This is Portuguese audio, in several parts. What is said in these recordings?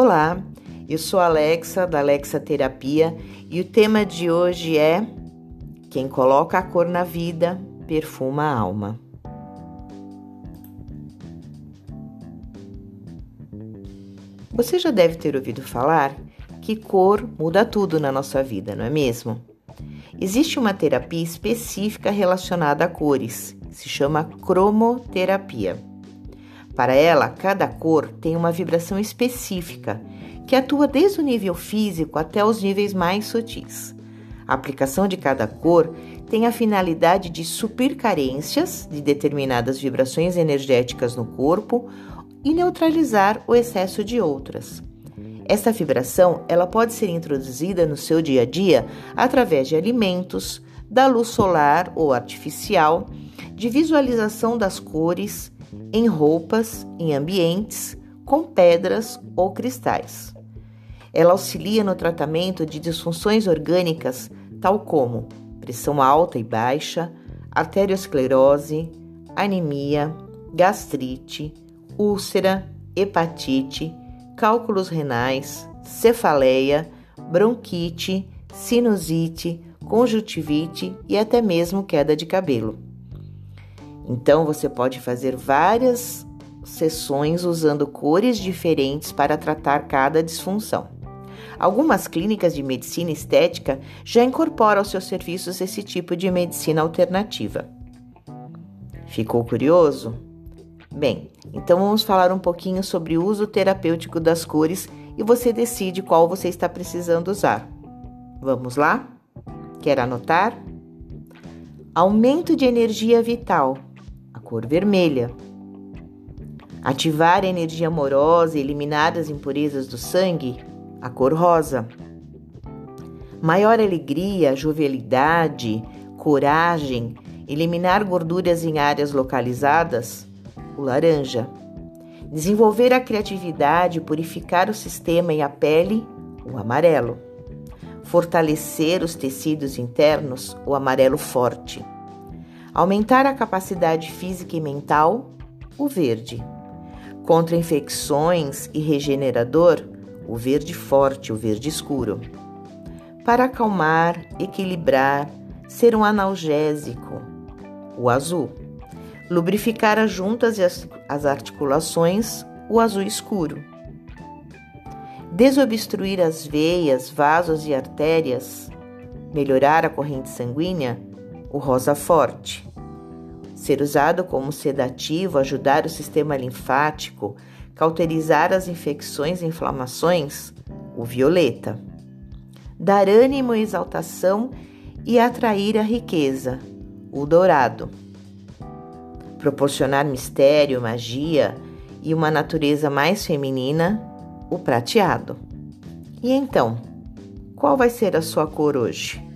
Olá, eu sou Alexa da Alexa Terapia e o tema de hoje é Quem coloca a cor na vida perfuma a alma. Você já deve ter ouvido falar que cor muda tudo na nossa vida, não é mesmo? Existe uma terapia específica relacionada a cores, se chama cromoterapia. Para ela, cada cor tem uma vibração específica que atua desde o nível físico até os níveis mais sutis. A aplicação de cada cor tem a finalidade de suprir carências de determinadas vibrações energéticas no corpo e neutralizar o excesso de outras. Essa vibração ela pode ser introduzida no seu dia a dia através de alimentos, da luz solar ou artificial, de visualização das cores, em roupas, em ambientes, com pedras ou cristais. Ela auxilia no tratamento de disfunções orgânicas, tal como pressão alta e baixa, arteriosclerose, anemia, gastrite, úlcera, hepatite, cálculos renais, cefaleia, bronquite, sinusite, conjuntivite e até mesmo queda de cabelo. Então você pode fazer várias sessões usando cores diferentes para tratar cada disfunção. Algumas clínicas de medicina estética já incorporam aos seus serviços esse tipo de medicina alternativa. Ficou curioso? Bem, então vamos falar um pouquinho sobre o uso terapêutico das cores e você decide qual você está precisando usar. Vamos lá? Quer anotar? Aumento de energia vital cor vermelha. Ativar a energia amorosa e eliminar as impurezas do sangue, a cor rosa. Maior alegria, jovialidade, coragem, eliminar gorduras em áreas localizadas, o laranja. Desenvolver a criatividade, purificar o sistema e a pele, o amarelo. Fortalecer os tecidos internos, o amarelo forte. Aumentar a capacidade física e mental, o verde. Contra infecções e regenerador, o verde forte, o verde escuro. Para acalmar, equilibrar, ser um analgésico, o azul. Lubrificar as juntas e as, articulações, o azul escuro. Desobstruir as veias, vasos e artérias, melhorar a corrente sanguínea, o rosa forte. Ser usado como sedativo, ajudar o sistema linfático, cauterizar as infecções e inflamações, o violeta. Dar ânimo e exaltação e atrair a riqueza, o dourado. Proporcionar mistério, magia e uma natureza mais feminina, o prateado. E então, qual vai ser a sua cor hoje?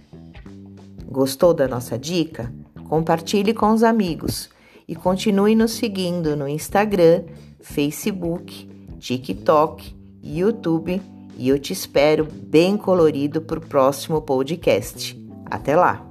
Gostou da nossa dica? Compartilhe com os amigos e continue nos seguindo no Instagram, Facebook, TikTok, YouTube e eu te espero bem colorido para o próximo podcast. Até lá!